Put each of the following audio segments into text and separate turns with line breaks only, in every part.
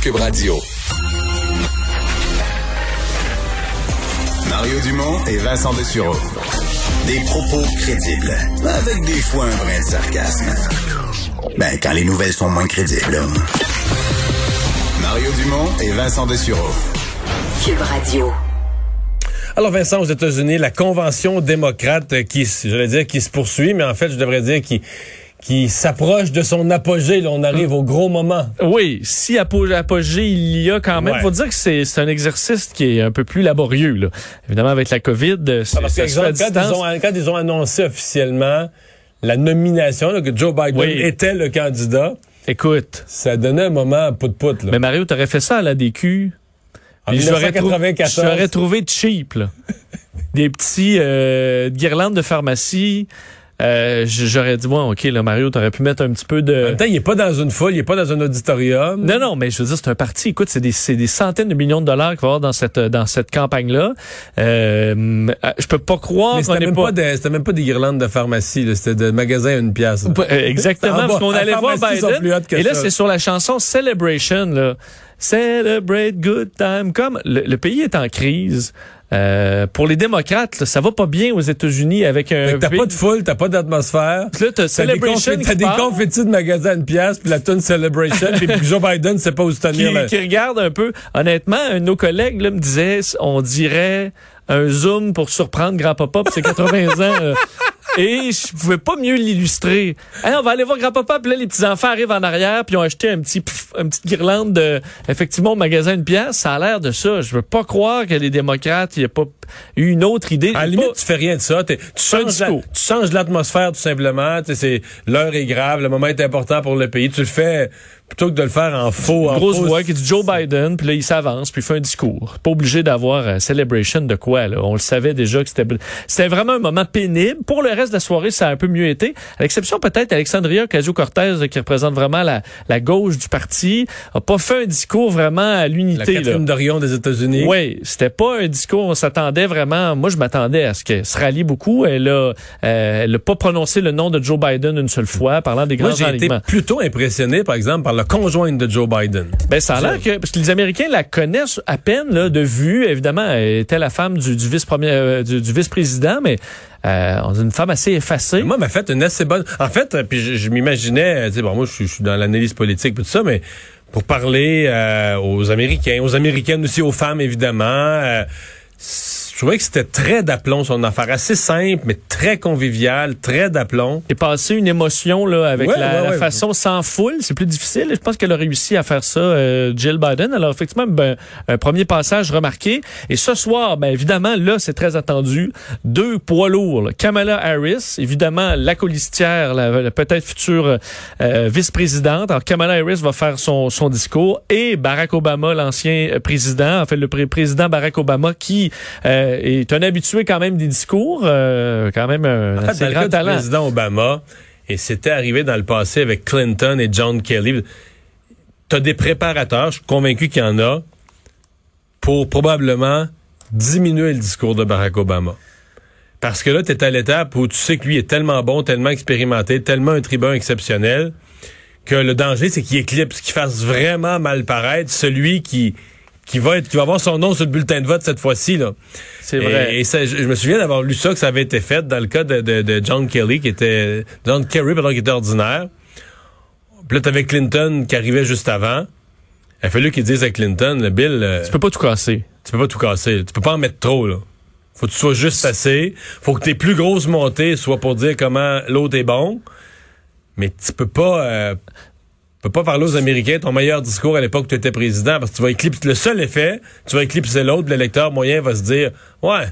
Cube Radio. Mario Dumont et Vincent Dessureau. Des propos crédibles, avec des fois un brin de sarcasme. Ben, quand les nouvelles sont moins crédibles. Mario Dumont et Vincent Dessureau.
Cube Radio.
Alors Vincent, aux États-Unis, la convention démocrate qui, j'allais dire, qui se poursuit, mais en fait, je devrais dire qui qui s'approche de son apogée. Là, on arrive au gros moment.
Oui, si apo- apogée il y a quand même,
Ouais.
faut dire que c'est un exercice qui est un peu plus laborieux. Là. Évidemment, avec la COVID, euh, c'est-
Ah,
à
qu'exemple, quand, ils ont, quand ils ont annoncé officiellement la nomination, là, que Joe Biden
Oui.
était le candidat,
Écoute,
ça donnait un moment pout-pout.
mais Mario, t'aurais fait ça à la DQ.
En
je l'aurais trou-
1994.
je l'aurais trouvé cheap, là. Des petits euh, guirlandes de pharmacie. Euh, J'aurais dit, bon, OK, là, Mario, t'aurais pu mettre un petit peu
En
de...
même temps, il n'est pas dans une foule, il n'est pas dans un auditorium.
Non, non, mais je veux dire, c'est un parti. Écoute, c'est des, des centaines de millions de dollars qu'il va y avoir dans cette, dans cette campagne-là. Euh, je peux pas croire qu'on
c'était
n'est
même,
pas...
c'était même pas des guirlandes de pharmacie, c'était de magasins à une pièce. là.
Exactement,
En
parce qu'on allait voir Biden. Et là, c'est sur la chanson Celebration. Là. Celebrate good time. Comme le, le pays est en crise. Euh, pour les démocrates, là, ça va pas bien aux États-Unis avec un.
T'as pas de foule, t'as pas d'atmosphère.
Là, t'as Celebration
confettis, t'as des confettis de magasins à une pièce, puis la tune Celebration, puis Joe Biden sait pas où se tenir.
qui,
là.
qui regarde un peu. Honnêtement, un de nos collègues là, me disait, on dirait un zoom pour surprendre grand-papa ses 80 ans. là. Et je pouvais pas mieux l'illustrer. Hey, on va aller voir grand-papa, puis là, les petits-enfants arrivent en arrière, puis ils ont acheté un petit, pff, une petite guirlande de, effectivement, au magasin une pièce. Ça a l'air de ça. Je veux pas croire que les démocrates, il n'y a pas eu une autre idée.
À la
Pas-
limite, tu fais rien de ça. Tu changes, la- tu changes l'atmosphère tout simplement. L'heure est grave, le moment est important pour le pays. Tu le fais plutôt que de le faire en faux. en
grosse
faux.
voix qui dit Joe Biden, puis là, il s'avance, puis il fait un discours. Pas obligé d'avoir un celebration de quoi, là. On le savait déjà que c'était, c'était vraiment un moment pénible. Pour le reste de la soirée, ça a un peu mieux été. À l'exception peut-être Alexandria Ocasio-Cortez, qui représente vraiment la, la gauche du parti, a pas fait un discours vraiment à
La
l'unité, là.
Catherine Dorion des États-Unis.
Oui, c'était pas un discours. On s'attendait vraiment. Moi, je m'attendais à ce qu'elle se rallie beaucoup. Elle a, euh, elle a pas prononcé le nom de Joe Biden une seule fois, parlant des grands
Moi, j'ai été plutôt impressionné, par exemple, par le conjoint de Joe Biden.
Ben, ça a l'air que, parce que les Américains la connaissent à peine, là, de vue. Évidemment, elle était la femme du, du vice-premier, euh, du, du vice-président, mais, euh, on une femme assez effacée.
Moi, m'a fait une assez bonne. En fait, euh, puis je, je m'imaginais, euh, tu sais, bon, moi, je suis- je suis dans l'analyse politique, tout ça, mais pour parler euh, aux Américains, aux Américaines aussi, aux femmes, évidemment. euh, je trouvais que c'était très d'aplomb son affaire, assez simple, mais très convivial, très d'aplomb.
Et passer une émotion là avec
Ouais,
la,
ouais,
la
ouais.
façon sans foule, c'est plus difficile. Je pense qu'elle a réussi à faire ça, euh, Jill Biden. Alors effectivement, ben, un premier passage remarqué. Et ce soir, ben évidemment, là c'est très attendu. Deux poids lourds. là. Kamala Harris, évidemment la colistière, la, la peut-être future euh, vice-présidente. Alors Kamala Harris va faire son, son discours et Barack Obama, l'ancien euh, président, en fait le pré- président Barack Obama, qui euh, est un habitué quand même des discours, euh, quand même un
En fait,
assez
dans le
grand
du
talent.
président Obama, et c'était arrivé dans le passé avec Clinton et John Kelly, t'as des préparateurs, je suis convaincu qu'il y en a, pour probablement diminuer le discours de Barack Obama. Parce que là, tu es à l'étape où tu sais que lui est tellement bon, tellement expérimenté, tellement un tribun exceptionnel, que le danger, c'est qu'il éclipse, qu'il fasse vraiment mal paraître celui qui, qui va être, qui va avoir son nom sur le bulletin de vote cette fois-ci, là.
C'est vrai.
Et, et ça, je, je me souviens d'avoir lu ça, que ça avait été fait dans le cas de, de- de John Kelly, qui était, John Kerry, pardon, qui était ordinaire. Puis là, t'avais Clinton qui arrivait juste avant. Il a fallu qu'il dise à Clinton, le Bill, euh,
Tu peux pas tout casser.
tu peux pas tout casser. Tu peux pas en mettre trop, là. Faut que tu sois juste assez. Faut que tes plus grosses montées soient pour dire comment l'autre est bon. Mais tu peux pas, euh, peux pas parler aux Américains ton meilleur discours à l'époque où tu étais président parce que tu vas éclipser, le seul effet, tu vas éclipser l'autre, l'électeur moyen va se dire, ouais,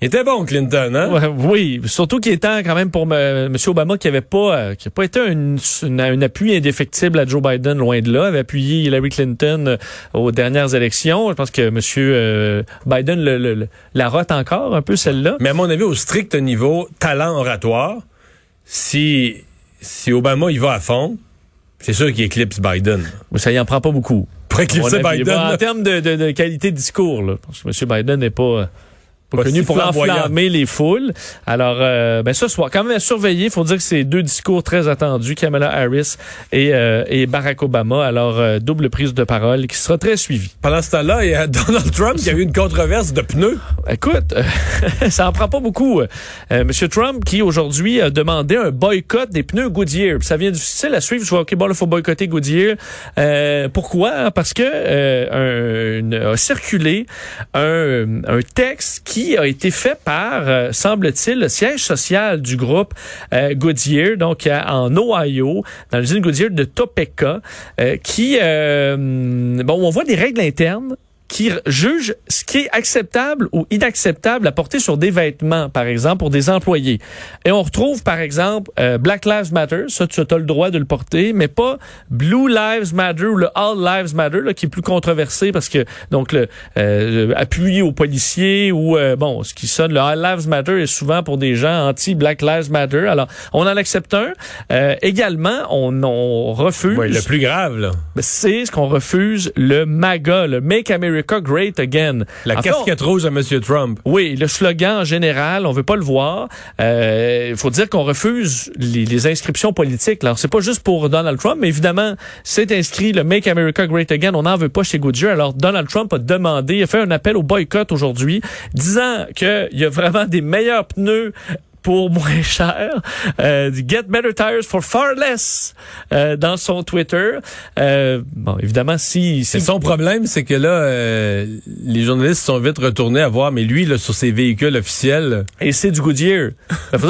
Il était bon, Clinton, hein?
Ouais, oui, surtout qu'il était quand même pour me- M. Obama qui avait pas euh, qui a pas été un, un appui indéfectible à Joe Biden, loin de là, avait appuyé Hillary Clinton euh, aux dernières élections. Je pense que M. euh, Biden le, le- le- la rote encore un peu celle-là.
Mais à mon avis, au strict niveau talent oratoire, si, si Obama y va à fond, c'est sûr qu'il éclipse Biden.
Mais ça y en prend pas beaucoup.
Pour éclipser. Biden,
Bon, en termes de, de- de qualité de discours, là, parce que M. Biden n'est pas, euh, pas connu pour enflammer les foules. Alors, euh, ben ce soir, quand même à surveiller. Il faut dire que c'est deux discours très attendus, Kamala Harris et, euh, et Barack Obama. Alors, euh, double prise de parole qui sera très suivie.
Pendant ce temps-là, il y a Donald Trump qui a eu une controverse de pneus.
Écoute, euh, ça en prend pas beaucoup. Monsieur Trump qui aujourd'hui a demandé un boycott des pneus Goodyear. Puis Ça vient difficile à suivre. Je vois, OK, bon, il faut boycotter Goodyear. Euh, pourquoi? Parce que euh, un- une- a circulé un, un texte qui a été fait par, euh, semble-t-il, le siège social du groupe euh, Goodyear, donc à- en Ohio, dans l'usine Goodyear de Topeka, euh, qui, euh, bon, on voit des règles internes qui juge ce qui est acceptable ou inacceptable à porter sur des vêtements, par exemple, pour des employés. Et on retrouve, par exemple, euh, Black Lives Matter, ça, tu as le droit de le porter, mais pas Blue Lives Matter ou le All Lives Matter, là, qui est plus controversé parce que, donc, le euh, appui aux policiers ou, euh, bon, ce qui sonne, le All Lives Matter est souvent pour des gens anti-Black Lives Matter. Alors, on en accepte un. Euh, également, on, on refuse...
Ouais, le plus grave, là.
C'est ce qu'on refuse, le MAGA, le Make America Great Again.
La
En fait, on-
casquette rouge à M. Trump.
oui, le slogan en général, on veut pas le voir. Euh, Il faut dire qu'on refuse les, les inscriptions politiques. Alors, c'est pas juste pour Donald Trump, mais évidemment, c'est inscrit le Make America Great Again. On n'en veut pas chez Goodyear. Alors, Donald Trump a demandé, il a fait un appel au boycott aujourd'hui, disant qu'il y a vraiment des meilleurs pneus pour moins cher, euh, du Get Better Tires for Far Less euh, dans son Twitter. Euh, bon, évidemment, si,
son problème, c'est que là, euh, les journalistes sont vite retournés à voir, mais lui, là, sur ses véhicules officiels,
Et c'est du Goodyear.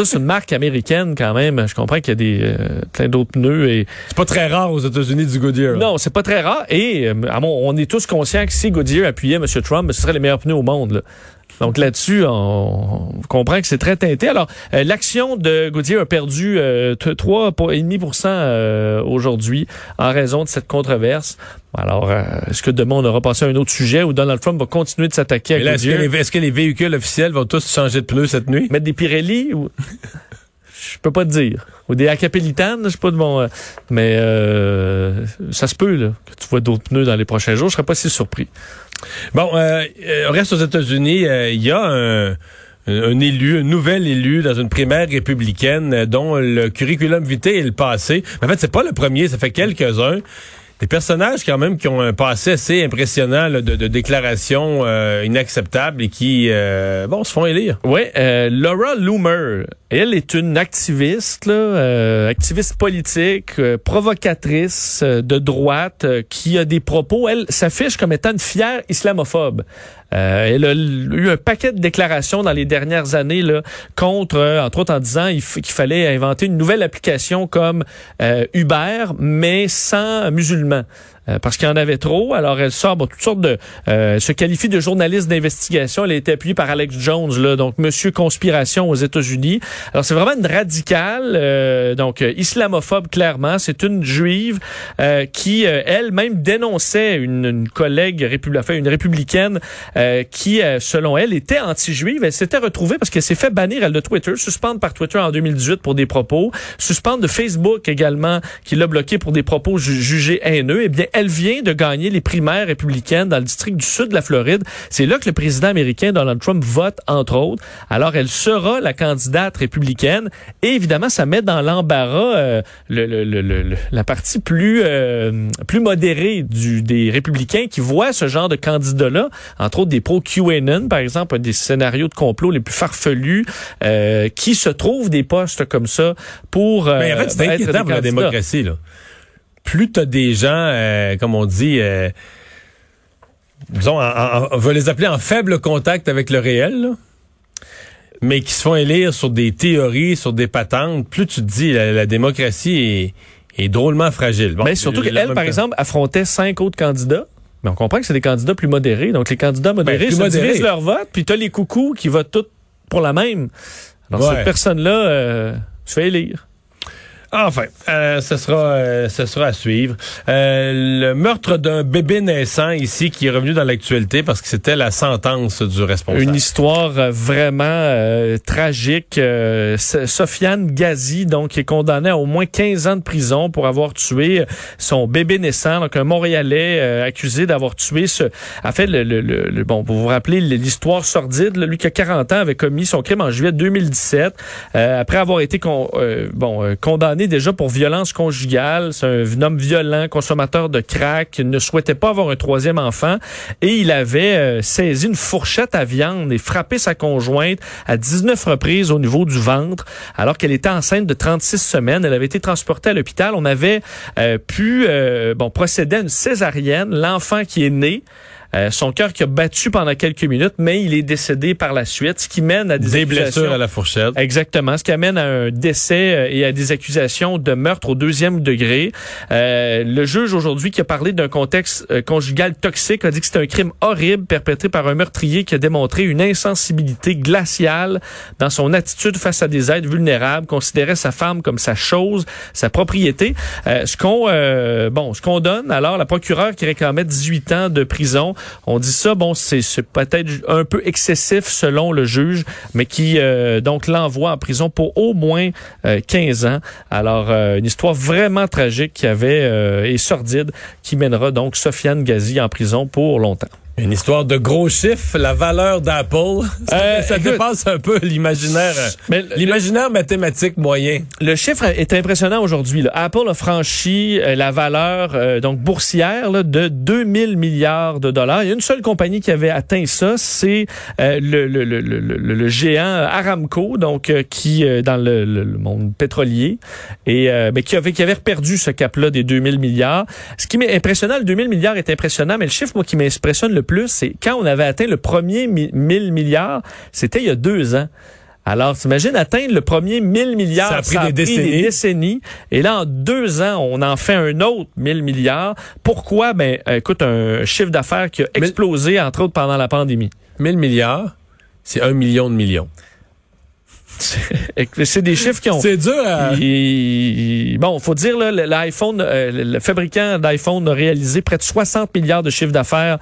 C'est une marque américaine quand même. Je comprends qu'il y a des euh, plein d'autres pneus et
c'est pas très rare aux États-Unis du Goodyear.
non, c'est pas très rare. Et euh, à mon- on est tous conscients que si Goodyear appuyait M. Trump, ce serait les meilleurs pneus au monde. là. Donc là-dessus, on, on comprend que c'est très teinté. Alors, euh, l'action de Goodyear a perdu euh, t- 3,5% euh, aujourd'hui en raison de cette controverse. Alors, euh, est-ce que demain on aura passé à un autre sujet où Donald Trump va continuer de s'attaquer à
là, est-ce que, les, est-ce que les véhicules officiels vont tous changer de pneus cette nuit?
Mettre des Pirelli ou? je peux pas te dire ou des Acapelitanes, je sais pas de mon euh, mais euh, ça se peut là que tu vois d'autres pneus dans les prochains jours, je serais pas si surpris.
Bon, euh, euh, on reste aux États-Unis. euh, Il y a un, un élu, un nouvel élu dans une primaire républicaine euh, dont le curriculum vitae est le passé. En fait, c'est pas le premier, ça fait quelques-uns. Des personnages quand même qui ont un passé assez impressionnant là, de, de déclarations euh, inacceptables et qui, euh, bon, se font élire.
Ouais, euh, Laura Loomer, elle est une activiste, euh, activiste politique, euh, provocatrice euh, de droite, qui a des propos. Elle s'affiche comme étant une fière islamophobe. Elle a eu un paquet de déclarations dans les dernières années là, contre, entre autres en disant qu'il fallait inventer une nouvelle application comme Uber, mais sans musulmans. Euh, parce qu'il y en avait trop. Alors, elle sort bon, toutes sortes de... euh, se qualifie de journaliste d'investigation. Elle a été appuyée par Alex Jones, là, donc Monsieur Conspiration aux États-Unis. Alors, c'est vraiment une radicale, euh, donc euh, islamophobe, clairement. C'est une juive euh, qui, elle-même, dénonçait une, une collègue, répub- enfin, une républicaine, qui, selon elle, était anti-juive. Elle s'était retrouvée parce qu'elle s'est fait bannir, elle, de Twitter, suspendre par Twitter en 2018 pour des propos, suspendre de Facebook également, qui l'a bloqué pour des propos ju- jugés haineux. Eh bien, elle vient de gagner les primaires républicaines dans le district du sud de la Floride. C'est là que le président américain Donald Trump vote, entre autres. Alors, elle sera la candidate républicaine. Et évidemment, ça met dans l'embarras euh, le, le- le- le- le- la partie plus, euh, plus modérée du, des républicains qui voient ce genre de candidat-là, entre autres des pro-QAnon, par exemple, des scénarios de complot les plus farfelus, euh, qui se trouvent des postes comme ça pour euh,
Mais en fait, c'est inquiétant pour la démocratie. Là. Plus t'as des gens, euh, comme on dit, euh, disons, en- en- on va les appeler en faible contact avec le réel, là, mais qui se font élire sur des théories, sur des patentes, plus tu te dis, la, la démocratie est, est drôlement fragile. Bon,
Mais surtout qu'elle, par exemple, affrontait cinq autres candidats. Mais on comprend que c'est des candidats plus modérés. Donc, les candidats modérés
Ben,
se
modérés.
divisent leur vote, puis t'as les coucous qui votent tous pour la même. Alors,
Ouais.
cette personne-là, euh, je vais lire.
Enfin, euh, ce sera, euh, ce sera à suivre. Euh, le meurtre d'un bébé naissant ici qui est revenu dans l'actualité parce que c'était la sentence du responsable.
Une histoire euh, vraiment tragique. Sofiane Ghazi, donc, est condamnée à au moins 15 ans de prison pour avoir tué son bébé naissant, donc un Montréalais accusé d'avoir tué ce... En fait, le, bon, pour vous rappeler l'histoire sordide, lui qui a 40 ans avait commis son crime en juillet 2017, euh, après avoir été bon, euh, déjà pour violence conjugale. C'est un homme violent, consommateur de crack, ne souhaitait pas avoir un troisième enfant et il avait euh, saisi une fourchette à viande et frappé sa conjointe à 19 reprises au niveau du ventre alors qu'elle était enceinte de 36 semaines. Elle avait été transportée à l'hôpital. On avait euh, pu euh, bon procéder à une césarienne. L'enfant qui est né euh, son cœur qui a battu pendant quelques minutes, mais il est décédé par la suite, ce qui mène à des,
Des blessures à la fourchette.
Exactement, ce qui amène à un décès euh, et à des accusations de meurtre au deuxième degré. Euh, le juge aujourd'hui qui a parlé d'un contexte euh, conjugal toxique a dit que c'était un crime horrible perpétré par un meurtrier qui a démontré une insensibilité glaciale dans son attitude face à des êtres vulnérables, considérait sa femme comme sa chose, sa propriété. Euh, ce qu'on euh, bon, ce qu'on donne alors la procureure qui réclamait 18 ans de prison, on dit ça bon c'est peut-être un peu excessif selon le juge, mais qui euh, donc l'envoie en prison pour au moins euh, 15 ans. Alors euh, une histoire vraiment tragique qui avait euh, et sordide qui mènera donc Sofiane Ghazi en prison pour longtemps.
Une histoire de gros chiffres, la valeur d'Apple. Ça,
Euh,
ça dépasse un peu l'imaginaire, l'imaginaire mathématique moyen.
Le chiffre est impressionnant aujourd'hui. Apple a franchi euh, la valeur euh, donc boursière là, de 2000 milliards de dollars. Il y a une seule compagnie qui avait atteint ça, c'est euh, le, le, le, le, le- le géant Aramco, donc qui dans le, monde pétrolier et euh, mais qui avait qui avait perdu ce cap-là des 2000 milliards. Ce qui m'est impressionnant, le 2000 milliards est impressionnant, mais le chiffre moi qui m'impressionne le plus, c'est quand on avait atteint le premier mi- 1000 milliards, c'était il y a deux ans. Alors, t'imagines atteindre le premier 1000 milliards.
Ça a pris des décennies.
décennies. Et là, en deux ans, on en fait un autre 1000 milliards. Pourquoi? Ben, euh, écoute, un chiffre d'affaires qui a explosé, entre autres, pendant la pandémie.
1000 milliards, c'est un million de millions.
C'est des chiffres qui ont...
C'est dur à...
Il- bon, faut dire l'iPhone, euh, le fabricant d'iPhone a réalisé près de 60 milliards de chiffre d'affaires,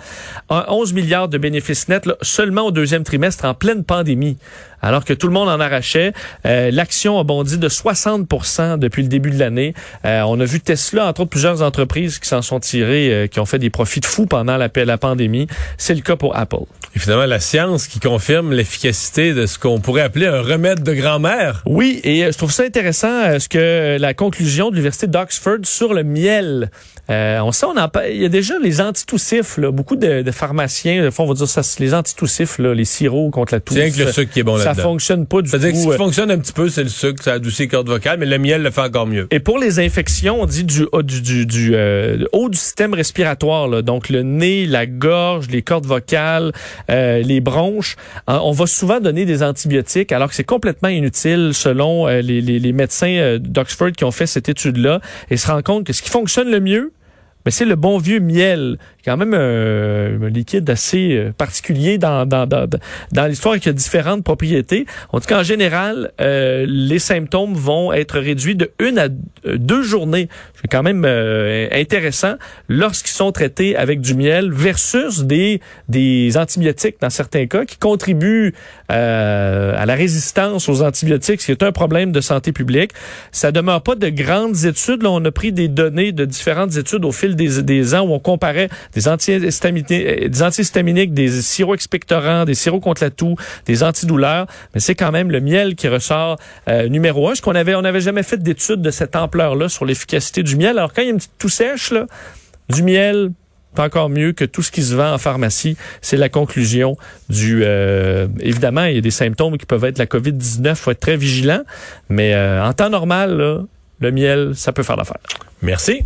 un 11 milliards de bénéfices nets là, seulement au deuxième trimestre en pleine pandémie, alors que tout le monde en arrachait. Euh, L'action a bondi de 60% depuis le début de l'année. Euh, on a vu Tesla, entre autres plusieurs entreprises qui s'en sont tirées, euh, qui ont fait des profits de fous pendant la, la pandémie. C'est le cas pour Apple.
Et finalement, la science qui confirme l'efficacité de ce qu'on pourrait appeler un remède de grand-mère.
Oui, et euh, je trouve ça intéressant euh, ce que la conclusion de l'université d'Oxford sur le miel. Euh, on sait, on en il y a déjà les antitoussifs, là, beaucoup de, de pharmaciens, de fois, on va dire ça, c'est les antitoussifs, là, les sirops contre la toux.
C'est que le sucre qui est bon
ça fonctionne pas du
que ce
tout.
qui fonctionne un petit peu, c'est le sucre, ça adoucit les cordes vocales, mais le miel le fait encore mieux.
Et pour les infections, on dit du, haut- du, du, du, euh, haut du système respiratoire, là, donc le nez, la gorge, les cordes vocales, euh, les bronches, hein, on va souvent donner des antibiotiques alors que c'est complètement inutile selon euh, les, les, les médecins euh, d'Oxford qui ont fait cette étude-là et se rendent compte que ce qui fonctionne le mieux, ben, c'est le bon vieux miel, quand même un, un liquide assez euh, particulier dans, dans, dans, dans l'histoire qui a différentes propriétés. En tout cas, en général, euh, les symptômes vont être réduits de une à euh, deux journées. C'est quand même euh, intéressant lorsqu'ils sont traités avec du miel versus des, des antibiotiques dans certains cas qui contribuent euh, à la résistance aux antibiotiques, ce qui est un problème de santé publique. Ça demeure pas de grandes études. Là, on a pris des données de différentes études au fil des, des ans où on comparait des antihistaminiques, euh, des antihistaminiques, des sirops expectorants, des sirops contre la toux, des antidouleurs. Mais c'est quand même le miel qui ressort euh, numéro un. Ce qu'on avait, on n'avait jamais fait d'études de cette ampleur-là sur l'efficacité du miel. Alors quand il y a une petite toux sèche, là, du miel, c'est encore mieux que tout ce qui se vend en pharmacie. C'est la conclusion du... euh, évidemment, il y a des symptômes qui peuvent être la COVID-19. faut être très vigilant. Mais euh, en temps normal, là, le miel, ça peut faire l'affaire.
Merci.